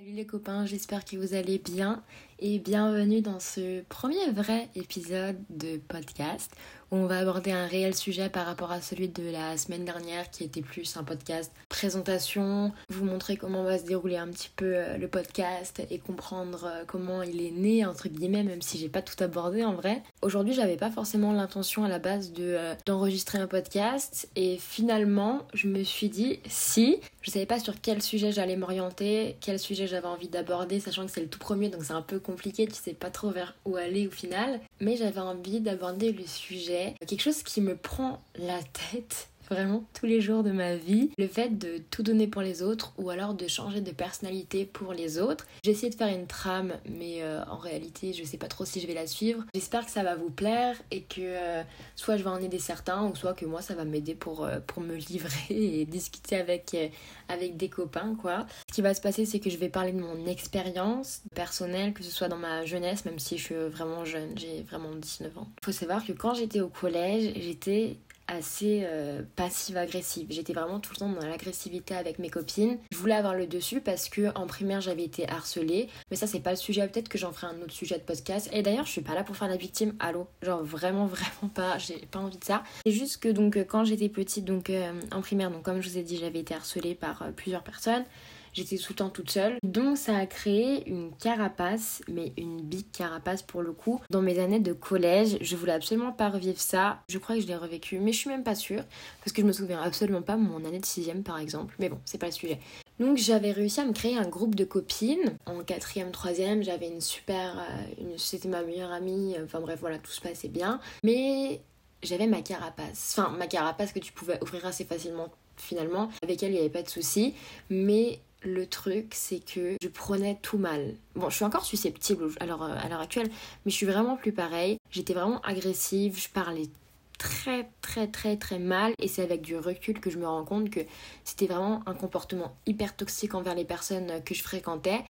Salut les copains, j'espère que vous allez bien et bienvenue dans ce premier vrai épisode de podcast où on va aborder un réel sujet par rapport à celui de la semaine dernière qui était plus un podcast présentation, vous montrer comment va se dérouler un petit peu euh, le podcast et comprendre euh, comment il est né entre guillemets même si j'ai pas tout abordé en vrai. Aujourd'hui, j'avais pas forcément l'intention à la base de euh, d'enregistrer un podcast et finalement, je me suis dit si je savais pas sur quel sujet j'allais m'orienter, quel sujet j'avais envie d'aborder, sachant que c'est le tout premier, donc c'est un peu tu sais pas trop vers où aller au final. Mais j'avais envie d'aborder le sujet, quelque chose qui me prend la tête vraiment tous les jours de ma vie. Le fait de tout donner pour les autres ou alors de changer de personnalité pour les autres. J'ai essayé de faire une trame, mais euh, en réalité, je sais pas trop si je vais la suivre. J'espère que ça va vous plaire et que euh, soit je vais en aider certains ou soit que moi ça va m'aider pour, euh, pour me livrer et discuter avec, avec des copains, quoi. Ce qui va se passer, c'est que je vais parler de mon expérience personnelle, que ce soit dans ma jeunesse, même si je suis vraiment jeune, j'ai vraiment 19 ans. Faut savoir que quand j'étais au collège, j'étais assez euh, passive-agressive. J'étais vraiment tout le temps dans l'agressivité avec mes copines. Je voulais avoir le dessus parce que en primaire j'avais été harcelée. Mais ça c'est pas le sujet, peut-être que j'en ferai un autre sujet de podcast. Et d'ailleurs je suis pas là pour faire la victime, allô? Genre vraiment vraiment pas, j'ai pas envie de ça. C'est juste que donc quand j'étais petite, donc euh, en primaire, donc comme je vous ai dit j'avais été harcelée par euh, plusieurs personnes. J'étais tout le temps toute seule. Donc ça a créé une carapace, mais une big carapace pour le coup. Dans mes années de collège, je voulais absolument pas revivre ça. Je crois que je l'ai revécu, mais je suis même pas sûre. Parce que je me souviens absolument pas mon année de 6ème par exemple. Mais bon, c'est pas le sujet. Donc j'avais réussi à me créer un groupe de copines. En quatrième, troisième, j'avais une super... Euh, une... C'était ma meilleure amie. Enfin bref, voilà, tout se passait bien. Mais j'avais ma carapace. Enfin, ma carapace que tu pouvais ouvrir assez facilement finalement. Avec elle, il n'y avait pas de souci. Mais le truc, c'est que je prenais tout mal. Bon, je suis encore susceptible alors, à l'heure actuelle, mais je suis vraiment plus pareil. J'étais vraiment agressive, je parlais très très très très mal et c'est avec du recul que je me rends compte que c'était vraiment un comportement hyper toxique envers les personnes que je fréquentais.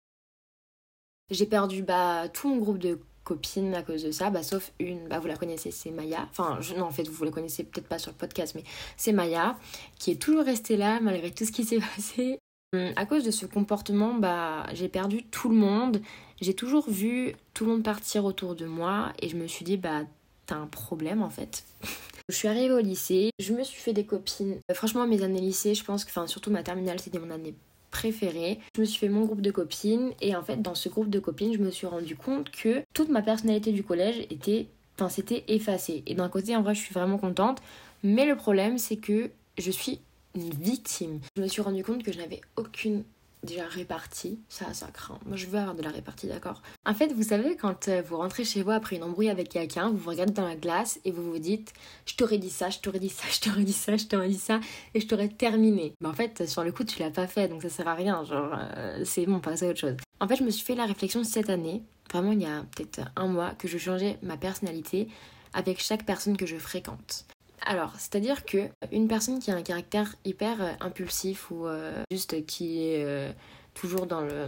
J'ai perdu bah, tout mon groupe de copines à cause de ça, bah, sauf une, bah, vous la connaissez, c'est Maya. Enfin, non, en fait, vous la connaissez peut-être pas sur le podcast, mais c'est Maya, qui est toujours restée là malgré tout ce qui s'est passé. Hum, à cause de ce comportement, bah, j'ai perdu tout le monde. J'ai toujours vu tout le monde partir autour de moi et je me suis dit, bah, t'as un problème en fait. je suis arrivée au lycée, je me suis fait des copines. Euh, franchement, mes années lycée, je pense que, enfin, surtout ma terminale, c'était mon année préférée. Je me suis fait mon groupe de copines et en fait, dans ce groupe de copines, je me suis rendu compte que toute ma personnalité du collège était, enfin, c'était effacé. Et d'un côté, en vrai, je suis vraiment contente. Mais le problème, c'est que je suis une victime. Je me suis rendu compte que je n'avais aucune déjà répartie. Ça, ça craint. Moi, je veux avoir de la répartie, d'accord En fait, vous savez, quand euh, vous rentrez chez vous après une embrouille avec quelqu'un, vous vous regardez dans la glace et vous vous dites Je t'aurais dit ça, je t'aurais dit ça, je t'aurais dit ça, je t'aurais dit ça, et je t'aurais terminé. Mais en fait, sur le coup, tu l'as pas fait, donc ça sert à rien. Genre, euh, c'est bon, passe à autre chose. En fait, je me suis fait la réflexion cette année, vraiment il y a peut-être un mois, que je changeais ma personnalité avec chaque personne que je fréquente. Alors, c'est-à-dire que une personne qui a un caractère hyper euh, impulsif ou euh, juste qui est euh, toujours dans le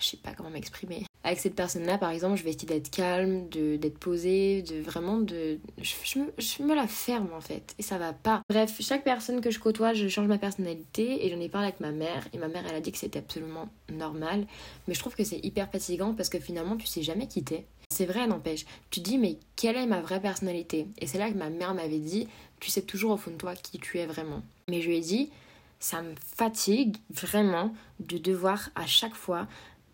je sais pas comment m'exprimer. Avec cette personne-là, par exemple, je vais essayer d'être calme, d'être posée, de vraiment de je, me, je, me, la ferme en fait et ça va pas. Bref, chaque personne que je côtoie, je change ma personnalité et j'en ai parlé avec ma mère et ma mère elle a dit que c'était absolument normal, mais je trouve que c'est hyper fatigant parce que finalement tu sais jamais qui t'es. C'est vrai, n'empêche. Tu dis, mais quelle est ma vraie personnalité? Et c'est là que ma mère m'avait dit, tu sais toujours au fond de toi qui tu es vraiment. Mais je lui ai dit, ça me fatigue vraiment de devoir à chaque fois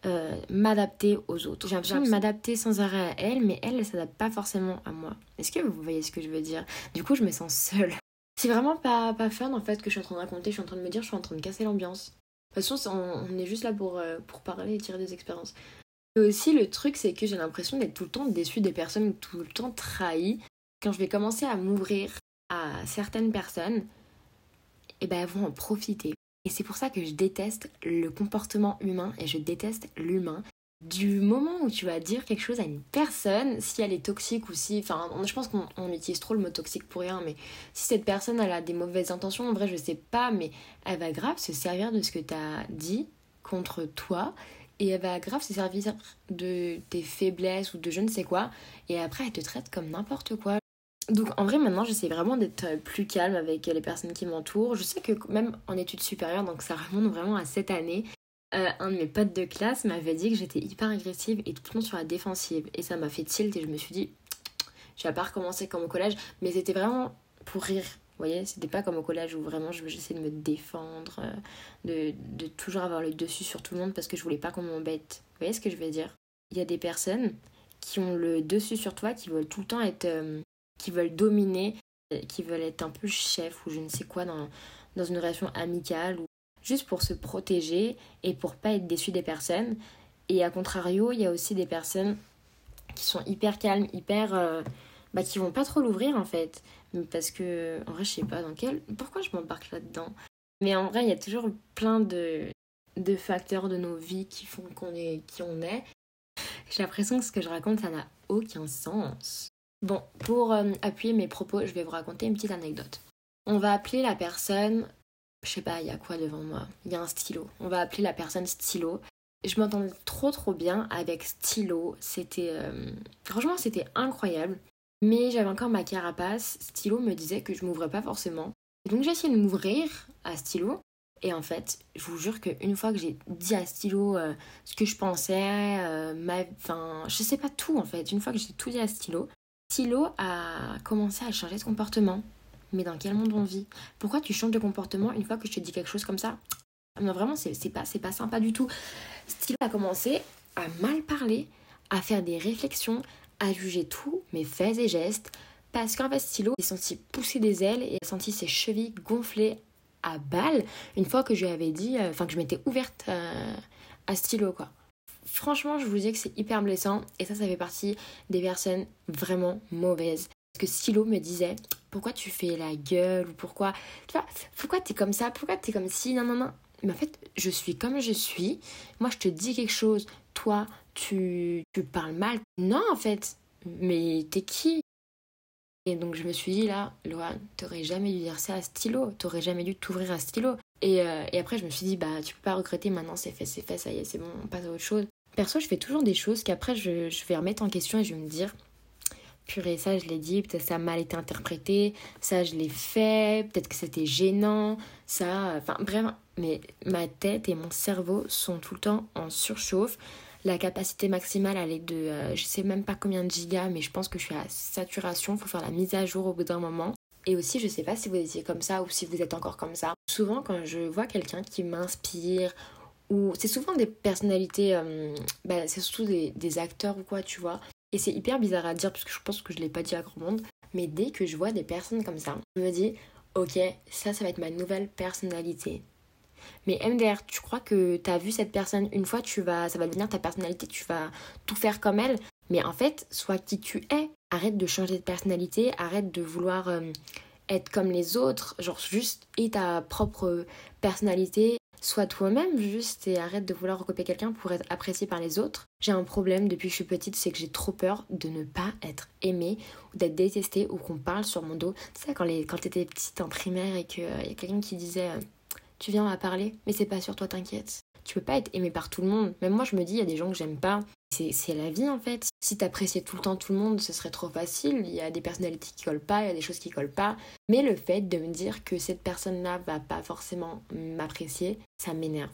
euh, m'adapter aux autres. J'ai l'impression de m'adapter sans arrêt à elle, mais elle, elle s'adapte pas forcément à moi. Est-ce que vous voyez ce que je veux dire? Du coup, je me sens seule. C'est vraiment pas, pas fun en fait que je suis en train de raconter, je suis en train de me dire, je suis en train de casser l'ambiance. De toute façon, on, est juste là pour, euh, pour parler et tirer des expériences. Et aussi, le truc, c'est que j'ai l'impression d'être tout le temps déçue des personnes, tout le temps trahie. Quand je vais commencer à m'ouvrir à certaines personnes, et eh ben elles vont en profiter. Et c'est pour ça que je déteste le comportement humain et je déteste l'humain. Du moment où tu vas dire quelque chose à une personne, si elle est toxique ou si. Enfin, je pense qu'on utilise trop le mot toxique pour rien, mais si cette personne elle a des mauvaises intentions, en vrai, je sais pas, mais elle va grave se servir de ce que tu as dit contre toi et elle va grave se servir de tes faiblesses ou de je ne sais quoi et après elle te traite comme n'importe quoi. Donc en vrai maintenant j'essaie vraiment d'être plus calme avec les personnes qui m'entourent. Je sais que même en études supérieures, donc ça remonte vraiment à cette année, euh, un de mes potes de classe m'avait dit que j'étais hyper agressive et tout le monde sur la défensive. Et ça m'a fait tilt et je me suis dit, je vais pas recommencer comme au collège, mais c'était vraiment pour rire. Vous voyez, c'était pas comme au collège où vraiment j'essayais de me défendre, euh, de, de, toujours avoir le dessus sur tout le monde parce que je voulais pas qu'on m'embête. Vous voyez ce que je veux dire? Il y a des personnes qui ont le dessus sur toi, qui veulent tout le temps être. Euh, qui veulent dominer, qui veulent être un peu chef ou je ne sais quoi dans, dans une relation amicale ou juste pour se protéger et pour pas être déçu des personnes. Et à contrario, il y a aussi des personnes qui sont hyper calmes, hyper. Euh, bah, qui vont pas trop l'ouvrir en fait. Parce que, en vrai, je sais pas dans quel. Pourquoi je m'embarque là-dedans? Mais en vrai, il y a toujours plein de, de facteurs de nos vies qui font qu'on est qui on est. J'ai l'impression que ce que je raconte, ça n'a aucun sens. Bon, pour euh, appuyer mes propos, je vais vous raconter une petite anecdote. On va appeler la personne je sais pas, il y a quoi devant moi? Il y a un stylo. On va appeler la personne stylo. Je m'entendais trop trop bien avec stylo. C'était. Euh, franchement, c'était incroyable. Mais j'avais encore ma carapace. Stylo me disait que je m'ouvrais pas forcément. Donc j'ai essayé de m'ouvrir à stylo. Et en fait, je vous jure qu'une fois que j'ai dit à Stylo euh, ce que je pensais, ma... enfin, je sais pas tout en fait. Une fois que j'ai tout dit à Stylo, Stylo a commencé à changer de comportement. Mais dans quel monde on vit? Pourquoi tu changes de comportement une fois que je te dis quelque chose comme ça? Non, vraiment, c'est pas, pas sympa du tout. Stylo a commencé à mal parler, à faire des réflexions, à juger tous mes faits et gestes. Parce qu'en fait, Stylo est senti pousser des ailes et a senti ses chevilles gonfler à balles une fois que je lui avais dit, euh, enfin que je m'étais ouverte euh, à Stylo, quoi. Franchement, je vous dis que c'est hyper blessant et ça, ça fait partie des personnes vraiment mauvaises. Que Silo me disait pourquoi tu fais la gueule ou pourquoi tu vois pourquoi t'es comme ça pourquoi t'es comme si non non non. Mais en fait je suis comme je suis. Moi je te dis quelque chose. Toi tu, tu parles mal. Non en fait. Mais t'es qui? Et donc je me suis dit là Loa t'aurais jamais dû dire ça à stylo t'aurais jamais dû t'ouvrir à stylo et, euh, et après je me suis dit bah tu peux pas regretter. Maintenant c'est fait c'est fait ça y est c'est bon on passe à autre chose perso je fais toujours des choses qu'après je, je vais remettre en question et je vais me dire purée, ça je l'ai dit, peut-être ça a mal été interprété, ça je l'ai fait, peut-être que c'était gênant, ça, enfin bref, mais ma tête et mon cerveau sont tout le temps en surchauffe. La capacité maximale, elle est de, euh, je sais même pas combien de gigas, mais je pense que je suis à saturation, faut faire la mise à jour au bout d'un moment. Et aussi, je sais pas si vous étiez comme ça ou si vous êtes encore comme ça. Souvent, quand je vois quelqu'un qui m'inspire, ou c'est souvent des personnalités, euh, bah, c'est surtout des, acteurs ou quoi, tu vois, et c'est hyper bizarre à dire parce que je pense que je l'ai pas dit à grand monde. Mais dès que je vois des personnes comme ça, je me dis, ok, ça, ça va être ma nouvelle personnalité. Mais MDR, tu crois que tu as vu cette personne une fois, tu vas, ça va devenir ta personnalité, tu vas tout faire comme elle? Mais en fait, sois qui tu es. Arrête de changer de personnalité, arrête de vouloir euh, être comme les autres. Genre, juste et ta propre personnalité Sois toi-même juste et arrête de vouloir recopier quelqu'un pour être apprécié par les autres. J'ai un problème depuis que je suis petite, c'est que j'ai trop peur de ne pas être aimée ou d'être détestée ou qu'on parle sur mon dos. Tu sais, quand, quand t'étais petite en primaire et qu'il euh, y a quelqu'un qui disait euh, Tu viens, à parler, mais c'est pas sur toi, t'inquiète. Tu peux pas être aimé par tout le monde. Même moi, je me dis, il y a des gens que j'aime pas. C'est la vie en fait. Si t'appréciais tout le temps tout le monde, ce serait trop facile. Il y a des personnalités qui collent pas, il y a des choses qui collent pas. Mais le fait de me dire que cette personne-là va pas forcément m'apprécier, ça m'énerve.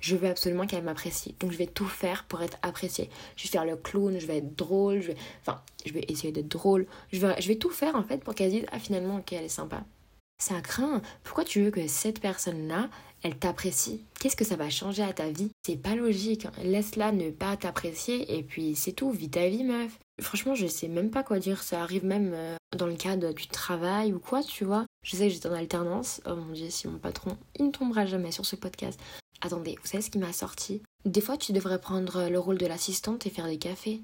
Je veux absolument qu'elle m'apprécie. Donc je vais tout faire pour être appréciée. Je vais faire le clown, je vais être drôle, je vais... Enfin, je vais essayer d'être drôle. Je vais, je vais tout faire en fait pour qu'elle dise Ah finalement, ok, elle est sympa. Ça craint. Pourquoi tu veux que cette personne-là, elle t'apprécie. Qu'est-ce que ça va changer à ta vie? C'est pas logique. Laisse-la ne pas t'apprécier et puis c'est tout. Vis ta vie, meuf. Franchement, je sais même pas quoi dire. Ça arrive même euh, dans le cadre du travail ou quoi, tu vois. Je sais que j'étais en alternance. Oh mon dieu, si mon patron, il ne tombera jamais sur ce podcast. Attendez, vous savez ce qui m'a sorti? Des fois, tu devrais prendre le rôle de l'assistante et faire des cafés.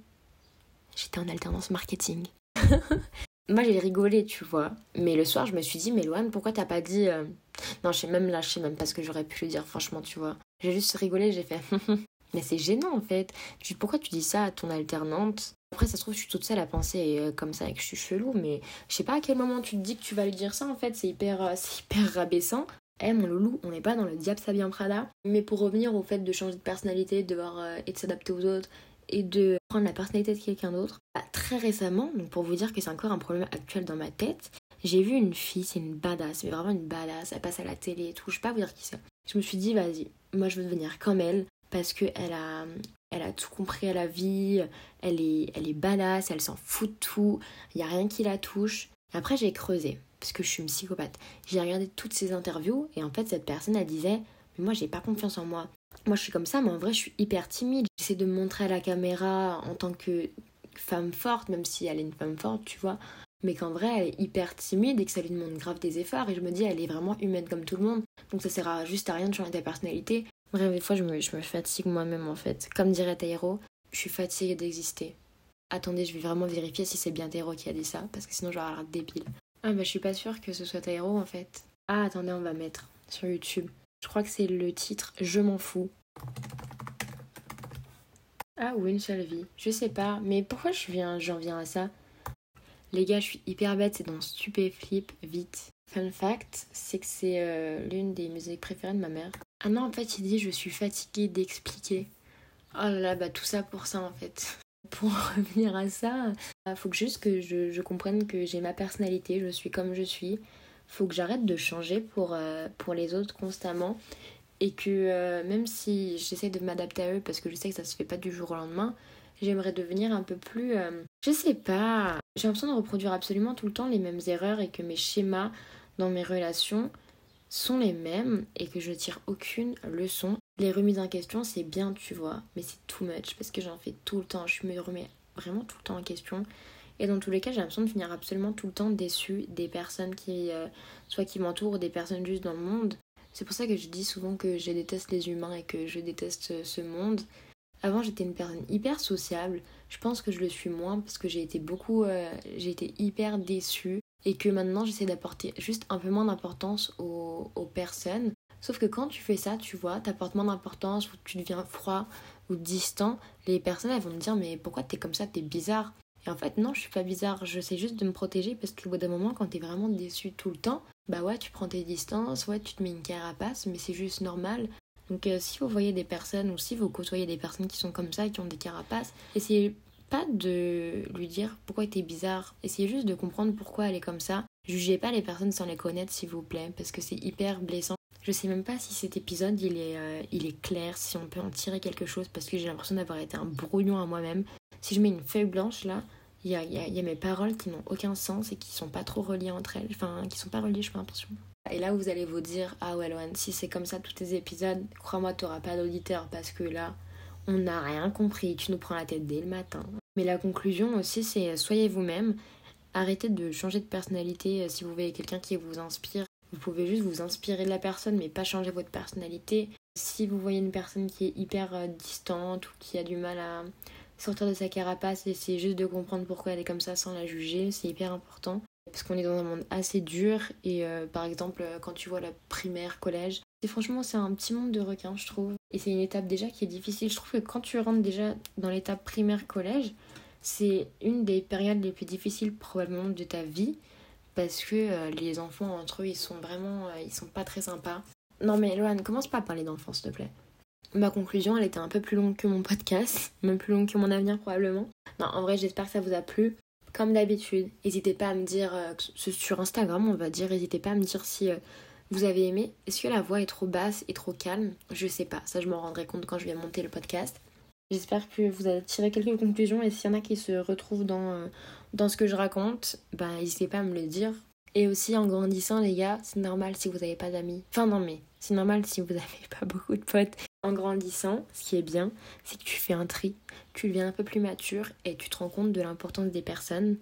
J'étais en alternance marketing. Moi, j'ai rigolé, tu vois. Mais le soir, je me suis dit, mais Loane, pourquoi t'as pas dit. Euh, non, je sais même là, je sais même pas ce que j'aurais pu lui dire, franchement, tu vois. J'ai juste rigolé, j'ai fait. mais c'est gênant, en fait. Je pourquoi tu dis ça à ton alternante? Après, ça se trouve, je suis toute seule à penser euh, comme ça et que je suis chelou, mais je sais pas à quel moment tu te dis que tu vas lui dire ça, en fait. C'est hyper, euh, c'est hyper rabaissant. Eh mon loulou, on n'est pas dans le diable bien Prada. Mais pour revenir au fait de changer de personnalité, de devoir et de s'adapter aux autres et de prendre la personnalité de quelqu'un d'autre. Bah, très récemment, donc pour vous dire que c'est encore un problème actuel dans ma tête, j'ai vu une fille, c'est une badass, mais vraiment une badass, elle passe à la télé et tout, je sais pas vous dire qui c'est. Je me suis dit, vas-y, moi je veux devenir comme elle parce qu'elle a, elle a tout compris à la vie, elle est, elle est badass, elle s'en fout de tout, il n'y a rien qui la touche. après j'ai creusé, parce que je suis une psychopathe. J'ai regardé toutes ces interviews et en fait cette personne elle disait mais moi j'ai pas confiance en moi. Moi je suis comme ça mais en vrai je suis hyper timide. J'essaie de me montrer à la caméra en tant que femme forte, même si elle est une femme forte, tu vois. Mais qu'en vrai elle est hyper timide et que ça lui demande grave des efforts. Et je me dis elle est vraiment humaine comme tout le monde. Donc ça sert juste à rien de changer ta personnalité. Bref, des fois je me, je me fatigue moi-même en fait. Comme dirait Taïro, je suis fatiguée d'exister. Attendez, je vais vraiment vérifier si c'est bien Taïro qui a dit ça, parce que sinon avoir l'air débile. Ah bah je suis pas sûre que ce soit Taïro en fait. Ah attendez, on va mettre sur YouTube. Je crois que c'est le titre Je m'en fous. Ah ou une seule vie. Je sais pas, mais pourquoi je viens, j'en viens à ça? Les gars, je suis hyper bête, c'est dans Stupéflip, vite. Fun fact, c'est que c'est euh, l'une des musiques préférées de ma mère. Ah non, en fait, il dit je suis fatiguée d'expliquer. Oh là là, bah tout ça pour ça en fait. Pour revenir à ça, euh, faut juste que je, comprenne que j'ai ma personnalité, je suis comme je suis. Faut que j'arrête de changer pour, euh, pour les autres constamment. Et que même si j'essaie de m'adapter à eux parce que je sais que ça se fait pas du jour au lendemain, j'aimerais devenir un peu plus. je sais pas. J'ai l'impression de reproduire absolument tout le temps les mêmes erreurs et que mes schémas dans mes relations sont les mêmes et que je tire aucune leçon. Les remises en question, c'est bien, tu vois, mais c'est too much parce que j'en fais tout le temps. Je me remets vraiment tout le temps en question. Et dans tous les cas, j'ai l'impression de finir absolument tout le temps déçue des personnes qui, euh, soit qui m'entourent ou des personnes juste dans le monde. C'est pour ça que je dis souvent que je déteste les humains et que je déteste ce monde. Avant, j'étais une personne hyper sociable. Je pense que je le suis moins parce que j'ai été beaucoup. Euh, j'ai été hyper déçue et que maintenant j'essaie d'apporter juste un peu moins d'importance aux, personnes. Sauf que quand tu fais ça, tu vois, t'apportes moins d'importance ou tu deviens froid ou distant, les personnes elles vont me dire mais pourquoi t'es comme ça, t'es bizarre. Et en fait non, je suis pas bizarre, je sais juste de me protéger parce qu'au bout d'un moment quand t'es vraiment déçu tout le temps, bah ouais tu prends tes distances, ouais tu te mets une carapace, mais c'est juste normal. Donc euh, si vous voyez des personnes ou si vous côtoyez des personnes qui sont comme ça, qui ont des carapaces, essayez pas de lui dire pourquoi t'es bizarre. Essayez juste de comprendre pourquoi elle est comme ça. Jugez pas les personnes sans les connaître, s'il vous plaît, parce que c'est hyper blessant. Je sais même pas si cet épisode il est, euh, il est clair, si on peut en tirer quelque chose, parce que j'ai l'impression d'avoir été un brouillon à moi-même. Si je mets une feuille blanche là, il y a, mes paroles qui n'ont aucun sens et qui sont pas trop reliées entre elles, enfin qui sont pas reliées, je pas l'impression. Et là, vous allez vous dire, ah ouais, Loane, si c'est comme ça tous tes épisodes, crois-moi, t'auras pas d'auditeur parce que là, on n'a rien compris, tu nous prends la tête dès le matin. Mais la conclusion aussi, c'est euh, soyez vous-même, arrêtez de changer de personnalité euh, si vous voyez quelqu'un qui vous inspire. Vous pouvez juste vous inspirer de la personne, mais pas changer votre personnalité. Si vous voyez une personne qui est hyper euh, distante ou qui a du mal à sortir de sa carapace, essayez juste de comprendre pourquoi elle est comme ça sans la juger, c'est hyper important. Parce qu'on est dans un monde assez dur et par exemple quand tu vois la primaire, collège, et franchement c'est un petit monde de requins je trouve. Et c'est une étape déjà qui est difficile. Je trouve que quand tu rentres déjà dans l'étape primaire collège, c'est une des périodes les plus difficiles probablement de ta vie parce que euh, les enfants entre eux ils sont vraiment euh, ils sont pas très sympas. Non mais Loane, commence pas à parler d'enfants s'il te plaît. Ma conclusion elle était un peu plus longue que mon podcast, même plus longue que mon avenir probablement. Non en vrai j'espère que ça vous a plu. Comme d'habitude, n'hésitez pas à me dire euh, sur Instagram on va dire, n'hésitez pas à me dire si vous avez aimé. Est-ce que la voix est trop basse et trop calme? Je sais pas, ça je m'en rendrai compte quand je vais monter le podcast. J'espère que vous avez tiré quelques conclusions et s'il y en a qui se retrouvent dans, euh, ce que je raconte, bah n'hésitez pas à me le dire. Et aussi en grandissant les gars, c'est normal si vous n'avez pas d'amis. Enfin non mais c'est normal si vous n'avez pas beaucoup de potes. En grandissant, ce qui est bien, c'est que tu fais un tri, tu deviens un peu plus mature et tu te rends compte de l'importance des personnes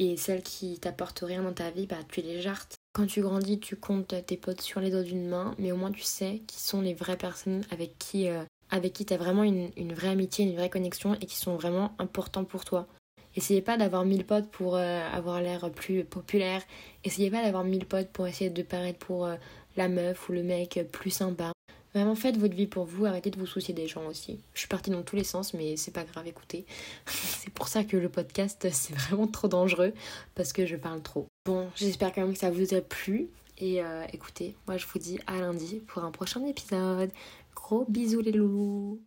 et celles qui t'apportent rien dans ta vie, bah tu les jartes. Quand tu grandis, tu comptes tes potes sur les doigts d'une main, mais au moins tu sais qui sont les vraies personnes avec qui euh, tu as vraiment une, vraie amitié, une vraie connexion et qui sont vraiment importants pour toi. Essayez pas d'avoir mille potes pour euh, avoir l'air plus populaire. Essayez pas d'avoir mille potes pour essayer de paraître pour euh, la meuf ou le mec plus sympa. Vraiment faites votre vie pour vous, arrêtez de vous soucier des gens aussi. Je suis partie dans tous les sens, mais c'est pas grave, écoutez. c'est pour ça que le podcast, c'est vraiment trop dangereux, parce que je parle trop. Bon, j'espère quand même que ça vous a plu. Et euh, écoutez, moi je vous dis à lundi pour un prochain épisode. Gros bisous les loulous